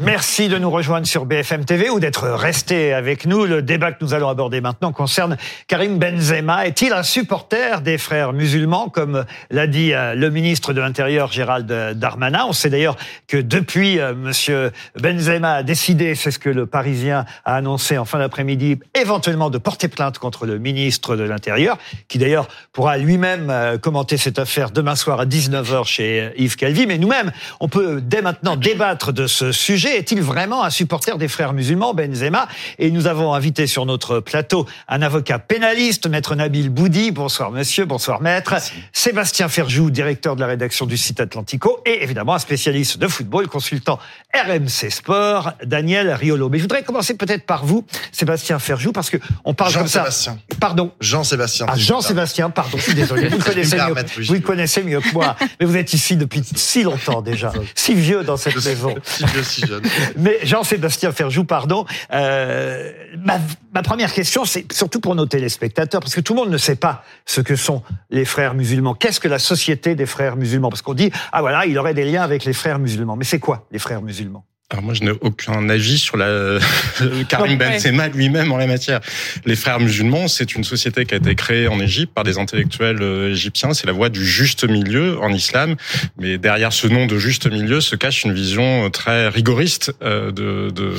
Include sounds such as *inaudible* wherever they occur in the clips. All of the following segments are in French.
Merci de nous rejoindre sur BFM TV ou d'être resté avec nous. Le débat que nous allons aborder maintenant concerne Karim Benzema. Est-il un supporter des frères musulmans, comme l'a dit euh, le ministre de l'Intérieur Gérald Darmanin? On sait d'ailleurs que depuis, euh, Monsieur Benzema a décidé, c'est ce que le Parisien a annoncé en fin d'après-midi, éventuellement de porter plainte contre le ministre de l'Intérieur, qui d'ailleurs pourra lui-même euh, commenter cette affaire demain soir à 19h chez Yves Calvi. Mais nous-mêmes, on peut dès maintenant débattre de ce sujet est-il vraiment un supporter des frères musulmans, Benzema? Et nous avons invité sur notre plateau un avocat pénaliste, maître Nabil Boudi. Bonsoir monsieur, bonsoir maître. Sébastien Ferjou, directeur de la rédaction du site Atlantico. Et évidemment un spécialiste de football, consultant RMC Sport, Daniel Riolo. Mais je voudrais commencer peut-être par vous, Sébastien Ferjou, parce que on parle Jean comme ça. Sébastien. Pardon. Jean-Sébastien. Ah, Jean-Sébastien, pardon, je suis désolé. Vous *laughs* connaissez mieux, vous le je- connaissez mieux que moi. Mais vous êtes ici depuis si longtemps déjà. *laughs* Si vieux dans cette Je maison. si vieux, si jeune. *laughs* Mais Jean-Sébastien Ferjou, pardon. Euh, ma, ma première question, c'est surtout pour nos téléspectateurs, parce que tout le monde ne sait pas ce que sont les frères musulmans. Qu'est-ce que la société des frères musulmans? Parce qu'on dit, ah voilà, il aurait des liens avec les frères musulmans. Mais c'est quoi les frères musulmans? Alors moi, je n'ai aucun avis sur la *laughs* Karim. Benzema lui-même en la matière. Les Frères musulmans, c'est une société qui a été créée en Égypte par des intellectuels euh, égyptiens. C'est la voie du juste milieu en islam. Mais derrière ce nom de juste milieu se cache une vision euh, très rigoriste euh, de de,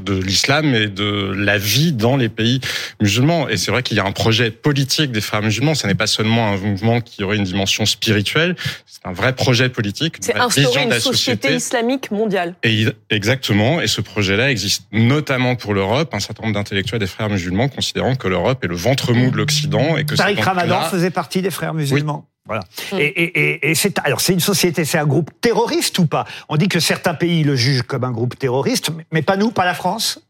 de l'islam et de la vie dans les pays musulmans. Et c'est vrai qu'il y a un projet politique des Frères musulmans. Ce n'est pas seulement un mouvement qui aurait une dimension spirituelle. C'est un vrai projet politique. C'est instaurer une société islamique mondiale. et exactement, et ce projet-là existe notamment pour l'Europe. Un certain nombre d'intellectuels des frères musulmans considérant que l'Europe est le ventre mou de l'Occident et que Tariq Ramadan faisait partie des frères musulmans. Voilà. Et, et, et, et c'est alors c'est une société, c'est un groupe terroriste ou pas On dit que certains pays le jugent comme un groupe terroriste, mais pas nous, pas la France.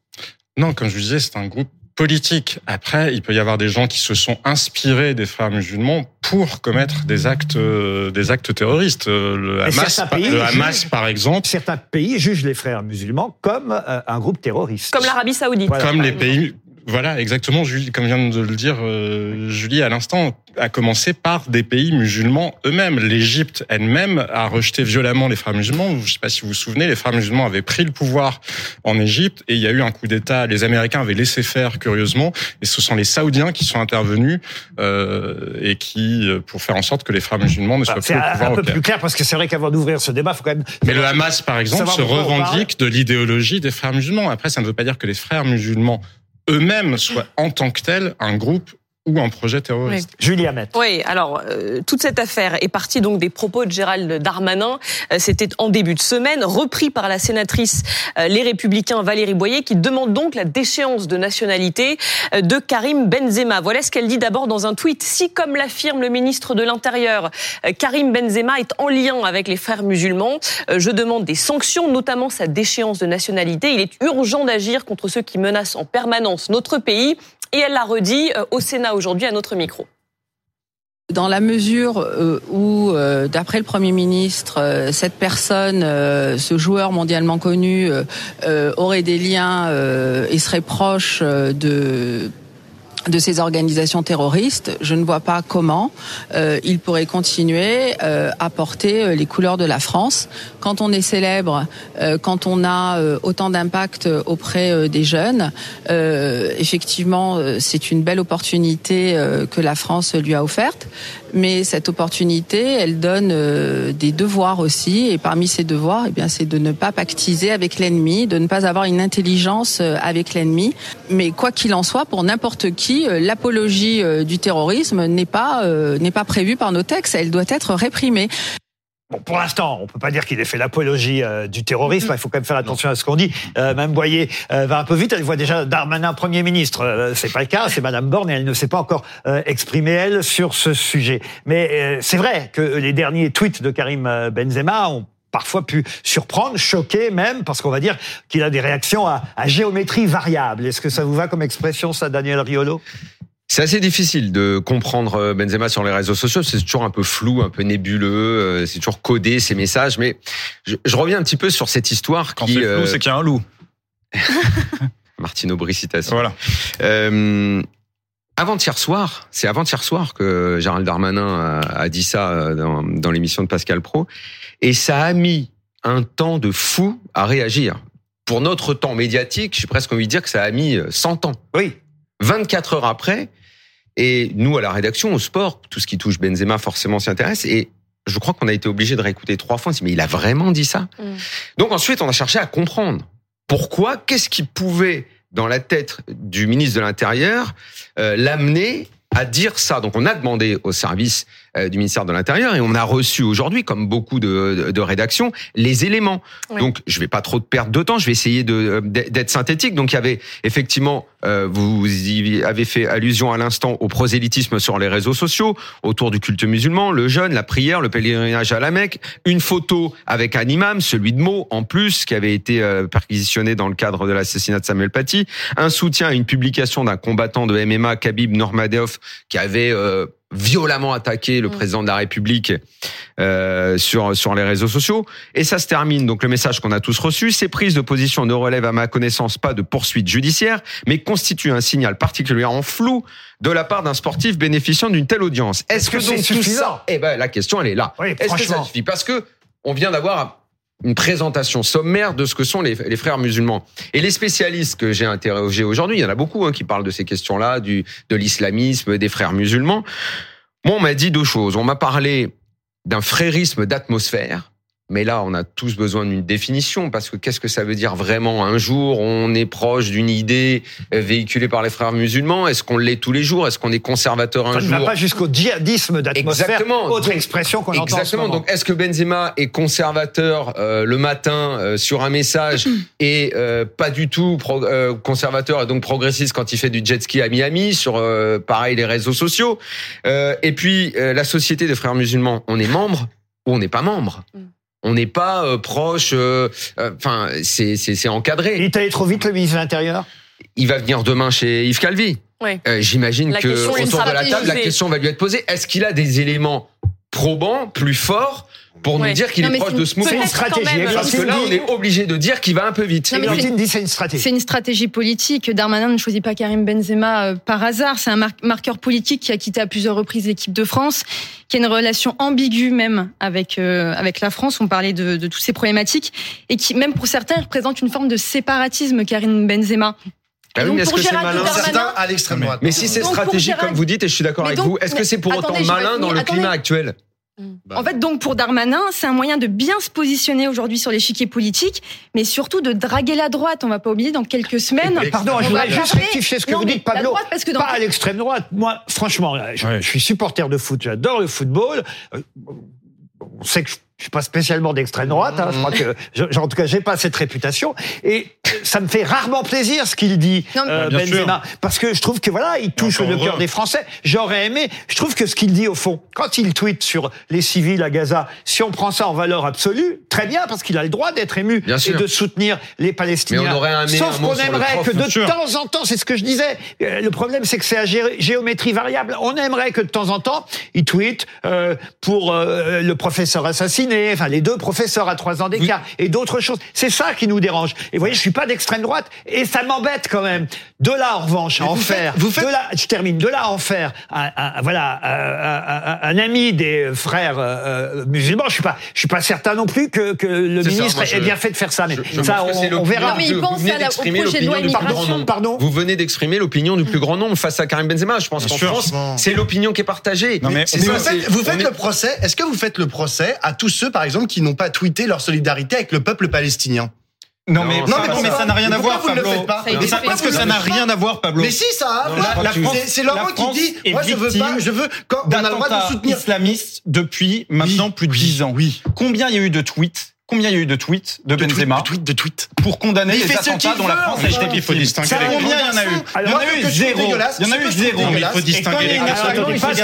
Non, comme je vous disais, c'est un groupe politique. Après, il peut y avoir des gens qui se sont inspirés des frères musulmans pour commettre des actes, euh, des actes terroristes. Euh, Le Hamas, certains par- pays le Hamas, jugent- par exemple, Certains pays jugent les frères musulmans comme euh, un groupe terroriste. Comme l'Arabie Saoudite. Voilà. comme les exemple. pays. Voilà, exactement, Julie, comme vient de le dire euh, Julie à l'instant, a commencé par des pays musulmans eux-mêmes. L'Égypte elle-même a rejeté violemment les frères musulmans. Je ne sais pas si vous vous souvenez, les frères musulmans avaient pris le pouvoir en Égypte et il y a eu un coup d'État. Les Américains avaient laissé faire curieusement et ce sont les Saoudiens qui sont intervenus euh, et qui euh, pour faire en sorte que les frères musulmans ne soient C'est plus au pouvoir un peu plus clair parce que c'est vrai qu'avant d'ouvrir ce débat, faut quand même. Mais le Hamas, par exemple, se revendique de l'idéologie des frères musulmans. Après, ça ne veut pas dire que les frères musulmans eux-mêmes soient en tant que tels un groupe ou un projet terroriste. Julie Hamet. Oui, alors euh, toute cette affaire est partie donc des propos de Gérald Darmanin. Euh, C'était en début de semaine, repris par la sénatrice euh, Les Républicains Valérie Boyer, qui demande donc la déchéance de nationalité euh, de Karim Benzema. Voilà ce qu'elle dit d'abord dans un tweet. Si, comme l'affirme le ministre de l'Intérieur, euh, Karim Benzema est en lien avec les frères musulmans, euh, je demande des sanctions, notamment sa déchéance de nationalité. Il est urgent d'agir contre ceux qui menacent en permanence notre pays. Et elle l'a redit euh, au Sénat aujourd'hui à notre micro. Dans la mesure euh, où, euh, d'après le Premier ministre, cette personne, ce joueur mondialement connu, aurait des liens et serait proche de de ces organisations terroristes, je ne vois pas comment euh, il pourrait continuer euh, à porter euh, les couleurs de la France. Quand on est célèbre, euh, quand on a euh, autant d'impact auprès euh, des jeunes, effectivement, c'est une belle opportunité que la France lui a offerte. Mais cette opportunité, elle donne des devoirs aussi. Et parmi ces devoirs, eh bien, c'est de ne pas pactiser avec l'ennemi, de ne pas avoir une intelligence avec l'ennemi. Mais quoi qu'il en soit, pour n'importe qui, euh, l'apologie euh, du terrorisme n'est pas euh, n'est pas prévue par nos textes. Elle doit être réprimée. Bon, pour l'instant, on peut pas dire qu'il ait fait l'apologie du terrorisme. Il faut quand même faire attention à ce qu'on dit. Mme Boyer va un peu vite. Elle voit déjà Darmanin Premier ministre. C'est pas le cas. C'est Madame Borne et elle ne s'est pas encore exprimée elle sur ce sujet. Mais c'est vrai que les derniers tweets de Karim Benzema ont parfois pu surprendre, choquer même, parce qu'on va dire qu'il a des réactions à, à géométrie variable. Est-ce que ça vous va comme expression, ça, Daniel Riolo? C'est assez difficile de comprendre euh, Benzema sur les réseaux sociaux. C'est toujours un peu flou, un peu nébuleux. euh, C'est toujours codé ces messages. Mais je, je reviens un petit peu sur cette histoire Quand qui. c'est flou, euh, c'est qu'il y a un loup. *laughs* Martino Bri citation. Voilà. Euh, avant-hier soir, c'est avant-hier soir que Gérald Darmanin a, a dit ça euh, dans, dans l'émission de Pascal Pro, et ça a mis un temps de fou à réagir. Pour notre temps médiatique, j'ai presque envie de dire que ça a mis euh, 100 ans. Oui. 24 heures après, et nous à la rédaction, au sport, tout ce qui touche Benzema forcément s'y intéresse, et je crois qu'on a été obligé de réécouter trois fois. On s'est dit, mais il a vraiment dit ça Mm. Donc ensuite, on a cherché à comprendre pourquoi, qu'est-ce qui pouvait dans la tête du ministre de l'Intérieur euh, l'amener à dire ça. Donc on a demandé au service euh, du ministère de l'Intérieur et on a reçu aujourd'hui, comme beaucoup de, de, de rédactions, les éléments. Oui. Donc je vais pas trop perdre de temps, je vais essayer de euh, d'être synthétique. Donc il y avait effectivement, euh, vous y avez fait allusion à l'instant au prosélytisme sur les réseaux sociaux, autour du culte musulman, le jeûne, la prière, le pèlerinage à la Mecque, une photo avec un imam, celui de Meaux en plus, qui avait été euh, perquisitionné dans le cadre de l'assassinat de Samuel Paty, un soutien à une publication d'un combattant de MMA, Khabib Nurmagomedov, qui avait euh, violemment attaqué le Mm. président de la République euh, sur sur les réseaux sociaux. Et ça se termine. Donc le message qu'on a tous reçu, ces prises de position ne relèvent à ma connaissance pas de poursuite judiciaire, mais constituent un signal particulièrement flou de la part d'un sportif bénéficiant d'une telle audience. Est-ce que que, c'est donc tout suffisant? Ça Eh ben la question elle est là. Oui, Est-ce que ça franchement. suffit? Parce que on vient d'avoir une présentation sommaire de ce que sont les, frères musulmans. Et les spécialistes que j'ai interrogés aujourd'hui, il y en a beaucoup hein, qui parlent de ces questions-là, du de l'islamisme, des frères musulmans. Moi, on m'a dit deux choses. On m'a parlé d'un frérisme d'atmosphère. Mais là, on a tous besoin d'une définition parce que qu'est-ce que ça veut dire vraiment Un jour, on est proche d'une idée euh, véhiculée par les frères musulmans? Est-ce qu'on l'est tous les jours? Est-ce qu'on est conservateur un Ça ne jour? va pas jusqu'au djihadisme d'atmosphère. Exactement. Autre Donc, expression qu'on entend en ce Exactement. Donc, est-ce que Benzema est conservateur euh, le matin euh, sur un message et euh, pas du tout pro- euh, conservateur et donc progressiste quand il fait du jet ski à Miami sur euh, pareil les réseaux sociaux? Euh, Et puis euh, la société des frères musulmans, on est membre ou on n'est pas membre? Mm. On n'est pas euh, proche. euh, euh, Enfin, c'est encadré. Il est allé trop vite, le ministre de l'Intérieur? Il va venir demain chez Yves Calvi. Euh, J'imagine que autour de la table, la question va lui être posée. Est-ce qu'il a des éléments probants, plus forts, pour Ouais. nous dire qu'il est proche de ce mouvement C'est une stratégie. même. Parce que là, on est obligé de dire qu'il va un peu vite. Non, mais Valentine dit c'est une stratégie. C'est une stratégie politique. Darmanin ne choisit pas Karim Benzema euh, par hasard. C'est un mar- marqueur politique qui a quitté à plusieurs reprises l'équipe de France, qui a une relation ambiguë même avec euh, avec la France. On parlait de, de toutes ces problématiques et qui, même pour certains, représente une forme de séparatisme. Karim Benzema. Ah oui, donc, mais est-ce pour que c'est malin Certains à l'extrême droite. Mais si c'est stratégique, comme vous dites, et je suis d'accord avec donc, vous, est-ce que c'est pour autant malin dans le Attendez. climat actuel? En fait, donc pour Darmanin, c'est un moyen de bien se positionner aujourd'hui sur l'échiquier politique, mais surtout de draguer la droite. On va pas oublier dans quelques semaines. Et Pardon, on je va voudrais juste rectifier ce que Non, vous mais dites, Pablo. droite, parce que dans Pas à l'extrême droite. Moi, franchement, je, je suis supporter de foot, j'adore le football. Euh, On sait que je je suis pas spécialement d'extrême droite. hein, je crois que, je- en tout cas, j'ai pas cette réputation. Et ça me fait rarement plaisir ce qu'il dit, Non, mais- euh, Bien Benzema, parce que je trouve que voilà, il touche le cœur des Français. J'aurais aimé. Je trouve que ce qu'il dit au fond, quand il tweet sur les civils à Gaza, si on prend ça en valeur absolue, très bien, parce qu'il a le droit d'être ému Bien et sûr. de soutenir les Palestiniens. Mais on aurait aimé Sauf un mot qu'on aimerait prof, que de sûr. temps en temps, c'est ce que je disais. euh, Le problème, c'est que c'est à gé- géométrie variable. On aimerait que de temps en temps, il tweet euh, pour euh, le professeur assassiné, enfin les deux professeurs à trois ans d'écart et d'autres choses. C'est ça qui nous dérange. Et vous voyez, je suis pas d'extrême droite et ça m'embête quand même. De là, en revanche, à en vous faites- faire. vous faites- De là, je termine. De là, à en faire. Un, un- voilà, un, ami des frères euh, euh, musulmans. Je suis pas, je suis pas certain non plus que, que le ministre ait bien fait de faire ça. Mais Je- je ça, on, verra. Non, mais il pense vous venez à la- au d'exprimer projet de loi l'opinion du plus grand immigration. nombre. Pardon Vous venez d'exprimer l'opinion du plus grand nombre face à Karim Benzema. Je pense qu'en. France, c'est l'opinion qui est partagée. Non, mais- C'est Mais ça, vous faites, vous faites on est- le procès. Est-ce que vous faites le procès à tous ceux, par exemple, qui n'ont pas tweeté leur solidarité avec le peuple palestinien Non, Non, mais, non, mais non, mais ça n'a rien à voir, vous ne le Pablo. Ça ça-. Parce que ça n'a rien à voir, Pablo. Mais si, ça a. Non, à voir. la France- C'est- la qui dit. Moi, je veux pas. Je veux quand on a le droit de d'attentats soutenir. islamistes depuis maintenant plus de 10 ans. Oui. Combien il y a eu de tweets Combien il y a eu de tweets de, De tweet, Benzema de tweet, de tweet. pour condamner les attentats dont la France? A été victime Il faut distinguer les Combien il y en a eu? Il y en a eu zéro. Il y en a eu zéro. Il faut distinguer les.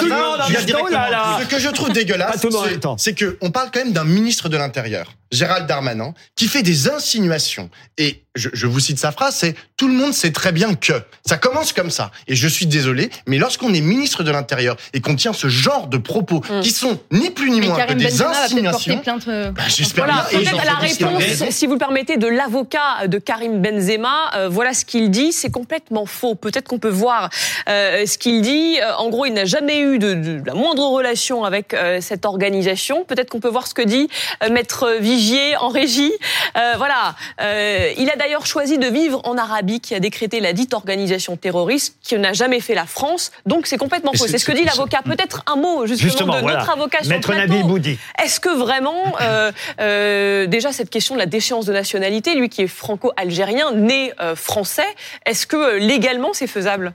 Ce que je trouve *laughs* dégueulasse, c'est- temps. c'est que on parle quand même d'un ministre de l'Intérieur, Gérald Darmanin, qui fait des insinuations. Et je, je vous cite sa phrase, c'est tout le monde sait très bien que ça commence comme ça. Et je suis désolé, mais lorsqu'on est ministre de l'Intérieur et qu'on tient ce genre de propos Mm. qui sont ni plus ni moins que des Benzema insinuations, plainte. euh, bah, j'espère. Peut-être la réponse, si vous le permettez, de l'avocat de Karim Benzema. Euh, voilà ce qu'il dit. C'est complètement faux. Peut-être qu'on peut voir euh, ce qu'il dit. Euh, en gros, il n'a jamais eu de, de- la moindre relation avec euh, cette organisation. Peut-être qu'on peut voir ce que dit euh, Maître Vigier en régie. Euh, voilà. Euh, il a d'ailleurs choisi de vivre en Arabie, qui a décrété la dite organisation terroriste, qui n'a jamais fait la France. Donc c'est complètement faux. c'est- ce que dit l'avocat. Peut-être un mot justement, Justement, de voilà. notre avocat sur le Maître. Nabil Boudi. Est-ce que vraiment, *clears throat* euh, déjà cette question de la déchéance de nationalité, lui qui est franco-algérien, né euh, français, est-ce que euh, légalement c'est faisable?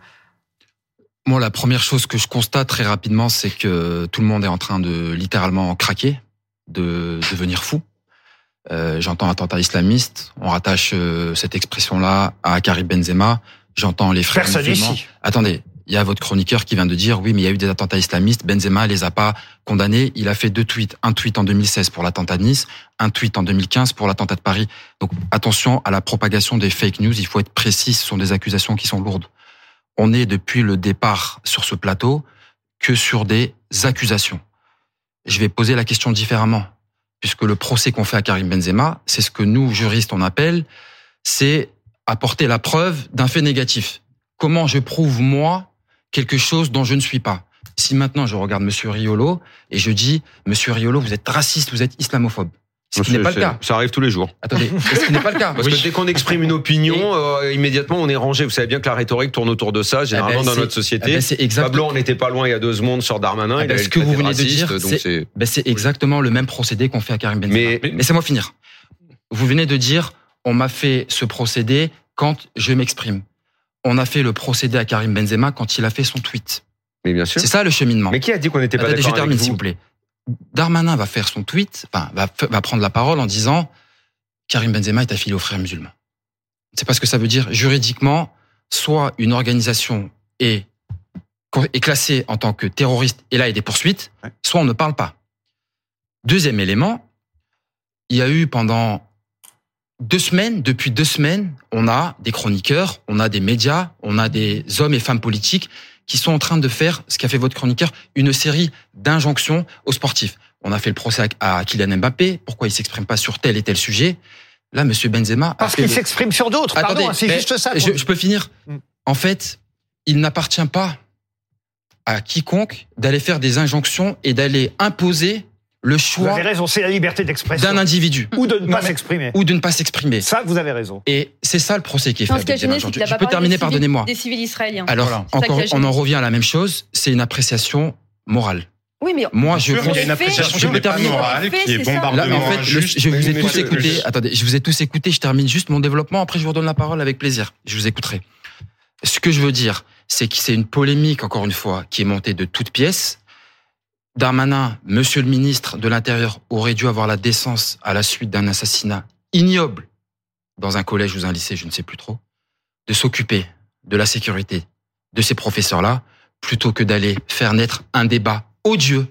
Moi, la première chose que je constate très rapidement, c'est que tout le monde est en train de littéralement craquer, de devenir fou. Euh, J'entends attentat islamiste. On rattache euh, cette expression-là à Karim Benzema. J'entends les frères Personne musulmans. ici. Attendez, il y a votre chroniqueur qui vient de dire oui, mais il y a eu des attentats islamistes. Benzema les a pas condamnés. Il a fait deux tweets, un tweet en 2016 pour l'attentat de Nice, un tweet en 2015 pour l'attentat de Paris. Donc attention à la propagation des fake news. Il faut être précis. Ce sont des accusations qui sont lourdes. On est depuis le départ sur ce plateau que sur des accusations. Je vais poser la question différemment, puisque le procès qu'on fait à Karim Benzema, c'est ce que nous juristes on appelle, c'est apporter la preuve d'un fait négatif. Comment je prouve moi quelque chose dont je ne suis pas. Si maintenant je regarde Monsieur Riolo et je dis Monsieur Riolo, vous êtes raciste, vous êtes islamophobe, ce qui n'est pas le cas. Ça arrive tous les jours. Attendez, ce qui n'est pas le cas. *laughs* Parce que dès qu'on exprime une opinion, euh, immédiatement on est rangé. Vous savez bien que la rhétorique tourne autour de ça, généralement Eh ben, dans c'est- notre société. ben, c'est exact- Pablo, on n'était pas loin il y a deux secondes sur Darmanin. Ah il ben, ce que vous venez de dire. Ben, c'est exactement le même procédé qu'on fait à Karim Benzema. Mais- Mais laissez-moi finir. Vous venez de dire, on m'a fait ce procédé quand je m'exprime. On a fait le procédé à Karim Benzema quand il a fait son tweet. Mais bien sûr. C'est ça le cheminement. Mais qui a dit qu'on n'était pas je d'accord avec termine s'il vous plaît. Darmanin va faire son tweet, enfin, va, prendre la parole en disant Karim Benzema est affilié aux frères musulmans. C'est pas ce que ça veut dire. Juridiquement, soit une organisation est, est classée en tant que terroriste et là il y a des poursuites, soit on ne parle pas. Deuxième élément, il y a eu pendant deux semaines, depuis deux semaines, on a des chroniqueurs, on a des médias, on a des hommes et femmes politiques qui sont en train de faire, ce qu'a fait votre chroniqueur, une série d'injonctions aux sportifs. On a fait le procès à Kylian Mbappé, pourquoi il s'exprime pas sur tel et tel sujet. Là, Monsieur Benzema Parce qu'il le- s'exprime sur d'autres. Pardon, hein, c'est juste ça. Je peux finir. Mm. En fait, il n'appartient pas à quiconque d'aller faire des injonctions et d'aller imposer le Vous choix avez raison, c'est la liberté d'expression. d'un individu Ou de ne pas s'exprimer. ou de ne pas s'exprimer. Ça, vous avez raison. Et c'est ça le procès qui est fait. Je pas peux terminer, pardonnez-moi. Des civils israéliens. Alors, encore, on en revient à la même chose. C'est une appréciation morale. Oui, mais Moi, je pense- il y a une appréciation Je peux qui n'est pas terminer. morale, qui est bombardement en fait, je vous ai tous écouté. Attendez, je vous ai tous écouté. Je termine juste mon développement. Après, je vous redonne la parole avec plaisir. Je vous écouterai. Ce que je veux dire, c'est que c'est une polémique, encore une fois, qui est montée de toutes pièces. Darmanin, monsieur le ministre de l'Intérieur, aurait dû avoir la décence à la suite d'un assassinat ignoble dans un collège ou un lycée, je ne sais plus trop, de s'occuper de la sécurité de ces professeurs-là, plutôt que d'aller faire naître un débat odieux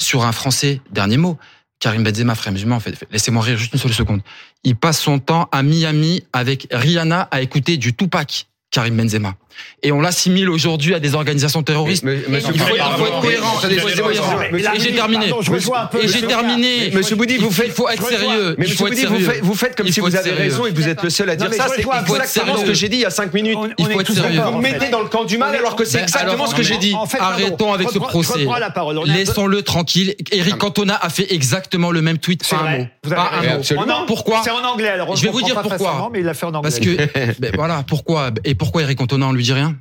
sur un Français. Dernier mot. Karim Benzema, frère musulman, en fait, laissez-moi rire juste une seule seconde. Il passe son temps à Miami avec Rihanna à écouter du Tupac. Karim Benzema. Et on l'assimile aujourd'hui à des organisations terroristes. Mais- mais- il, faut, il faut être cohérent. Il être Et j'ai terminé. Et j'ai terminé. Monsieur Boudy, vous Il faites- faut être sérieux. Mais Il monsieur Boudy, vous faites, comme Il si vous avez raison et que vous êtes le seul à dire ça. C'est exactement ce que j'ai dit il y a cinq minutes. On- Il faut être sérieux. Vous mettez dans le camp du mal alors que c'est Ben, exactement ce que j'ai dit. Arrêtons avec ce procès. Laissons-le tranquille. Eric Cantona a fait exactement le même tweet. Pas un mot. Pas un mot. Pourquoi C'est en anglais. Alors, Je vais vous dire pourquoi. Mais il l'a fait en anglais. Parce que, *laughs* ben voilà, pourquoi Et pourquoi Eric Cantona, on lui dit rien?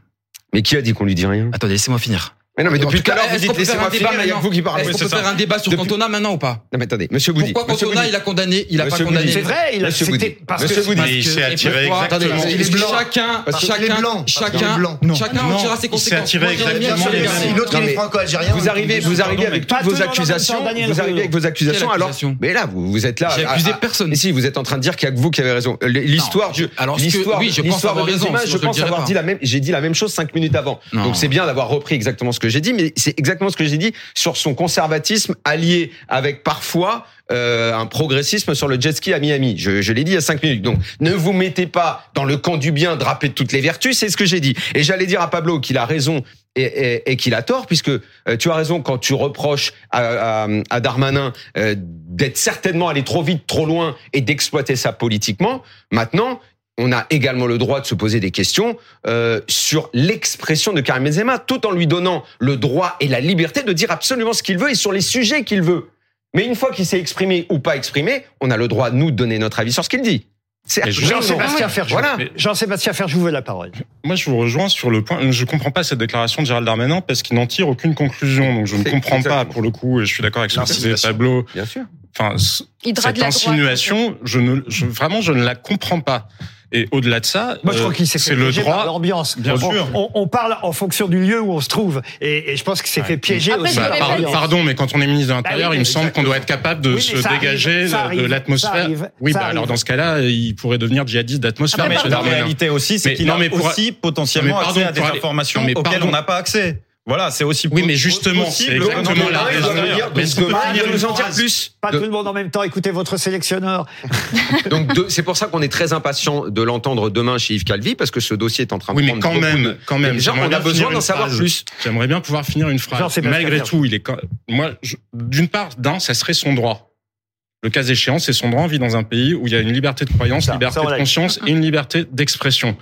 Mais qui a dit qu'on lui dit rien? Attendez, laissez-moi finir. Mais non, mais depuis tout à l'heure, vous dites laissez-moi finir, il y a que vous qui parlez. Est-ce qu'on peut faire un débat sur Cantona maintenant ou pas Non, mais attendez, monsieur Boudy. Pourquoi Cantona, il a condamné Il a pas condamné. C'est vrai, il a Monsieur c'était parce Monsieur que il s'est attiré exactement. Attendez, Il est blanc. Chacun, chacun, chacun, chacun en tirera ses Il s'est conséquences. attiré exactement l'autre il est franco-algérien. Vous arrivez, vous arrivez avec toutes vos accusations. Vous arrivez avec vos accusations. Alors, mais là, vous, êtes là. J'ai accusé personne. Mais si, vous êtes en train de dire qu'il y a que vous qui avez raison. L'histoire l'histoire, oui, je pense l'histoire de avoir raison, Benzema, je pense avoir dit la même, j'ai dit la même chose cinq minutes avant. Donc c'est bien d'avoir repris exactement ce que j'ai dit, mais c'est exactement ce que j'ai dit sur son conservatisme allié avec parfois euh, un progressisme sur le jet ski à Miami. Je, l'ai dit il y a cinq minutes. Donc ne vous mettez pas dans le camp du bien drapé de toutes les vertus, c'est ce que j'ai dit. Et j'allais dire à Pablo qu'il a raison et, qu'il a tort, puisque euh, tu as raison quand tu reproches à Darmanin euh, d'être certainement allé trop vite, trop loin et d'exploiter ça politiquement. Maintenant, on a également le droit de se poser des questions euh, sur l'expression de Karim Benzema, tout en lui donnant le droit et la liberté de dire absolument ce qu'il veut et sur les sujets qu'il veut. Mais une fois qu'il s'est exprimé ou pas exprimé, on a le droit, nous, de donner notre avis sur ce qu'il dit. Jean-Sébastien Ferjou. Voilà. Jean-Sébastien Ferjou veut la parole. Moi, je vous rejoins sur le point. Je comprends pas cette déclaration de Gérald Darmanin parce qu'il n'en tire aucune conclusion. Donc, je ne comprends pas pour le coup. Et je suis d'accord avec ce que disait. Pablo. Bien sûr. Enfin, cette droite, insinuation, je ne, je, vraiment, je ne la comprends pas. Et au-delà de ça, Moi, je euh, crois qu'il s'est fait c'est le droit. l'ambiance. Bien on, sûr. On, on parle en fonction du lieu où on se trouve. Et, et je pense qu'il s'est Ouais. fait piéger Après, aussi Bah, par pardon, mais quand on est ministre de l'Intérieur, Bah oui, il me semble qu'on doit être capable de Oui, se dégager de- arrive, de ça l'atmosphère. Oui, bah alors dans ce cas-là, il pourrait devenir djihadiste d'atmosphère. Non, mais la réalité aussi, c'est qu'il a mais pour- aussi potentiellement mais pardon, accès à des informations auxquelles on n'a pas accès. Voilà, c'est aussi Oui, mais justement, possible c'est exactement la raison. Mais est-ce qu'on peut nous en dire plus. Pas De- tout le monde en même temps. Écoutez votre sélectionneur. *laughs* Donc c'est pour ça qu'on est très impatient de l'entendre demain chez Yves Calvi parce que ce dossier est en train de Oui, mais prendre quand même, de- quand même. Déjà, on a besoin d'en savoir phrase. plus. J'aimerais bien pouvoir finir une phrase. Malgré tout, il est quand... moi, je- d'une part, d'un, ça serait son droit. Le cas échéant, c'est son droit. On vit dans un pays où il y a une liberté de croyance, Ça, liberté ça, de conscience et une liberté d'expression.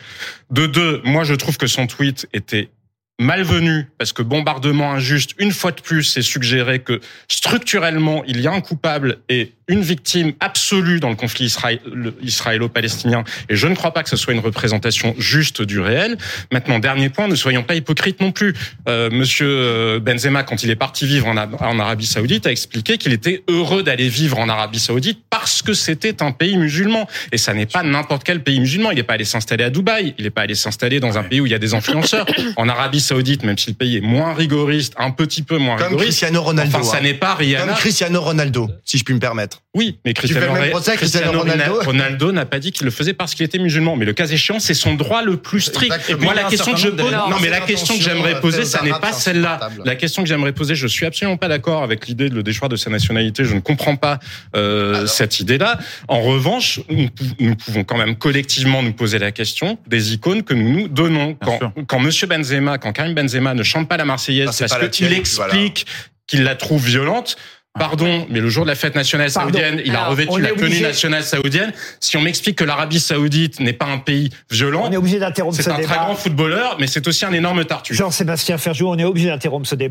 De deux, moi, je trouve que son tweet était malvenu parce que bombardement injuste, une fois de plus, c'est suggéré que structurellement, il y a un coupable et une victime absolue dans le conflit israé- le- israélo-palestinien. Et je ne crois pas que ce soit une représentation juste du réel. Maintenant, dernier point, ne soyons pas hypocrites non plus. Euh, Monsieur euh, Benzema, quand il est parti vivre en, en Arabie Saoudite, a expliqué qu'il était heureux d'aller vivre en Arabie Saoudite parce que c'était un pays musulman. Et ça n'est pas n'importe quel pays musulman. Il n'est pas allé s'installer à Dubaï. Il n'est pas allé s'installer dans un pays où il y a des influenceurs. *coughs* En Arabie Saoudite, même si le pays est moins rigoriste, un petit peu moins Comme rigoriste. Cristiano Ronaldo. Enfin, ça hein. n'est pas Rihanna. Comme Cristiano Ronaldo, si je puis me permettre. Oui, mais Cristiano, procès Ronaldo Ronaldo n'a pas dit qu'il le faisait parce qu'il était musulman. Mais le cas échéant, c'est son droit le plus strict. Exactement. Moi, la question que je pose, non, mais la question que j'aimerais euh, poser, ça n'est pas celle-là. La question que j'aimerais poser, je suis absolument pas d'accord avec l'idée de le déchoir de sa nationalité. Je ne comprends pas euh, cette idée-là. En revanche, nous, pou- nous pouvons quand même collectivement nous poser la question des icônes que nous nous donnons. Quand, quand Monsieur Benzema, quand Karim Benzema ne chante pas la Marseillaise Ah, c'est parce qu'il explique qu'il la trouve violente. Pardon, mais le jour de la fête nationale Pardon. saoudienne, il a Alors, revêtu la tenue nationale saoudienne. Si on m'explique que l'Arabie saoudite n'est pas un pays violent, On est obligé d'interrompre c'est ce un très grand footballeur, mais c'est aussi un énorme tartuffe. Jean-Sébastien Ferjou, on est obligé d'interrompre ce débat.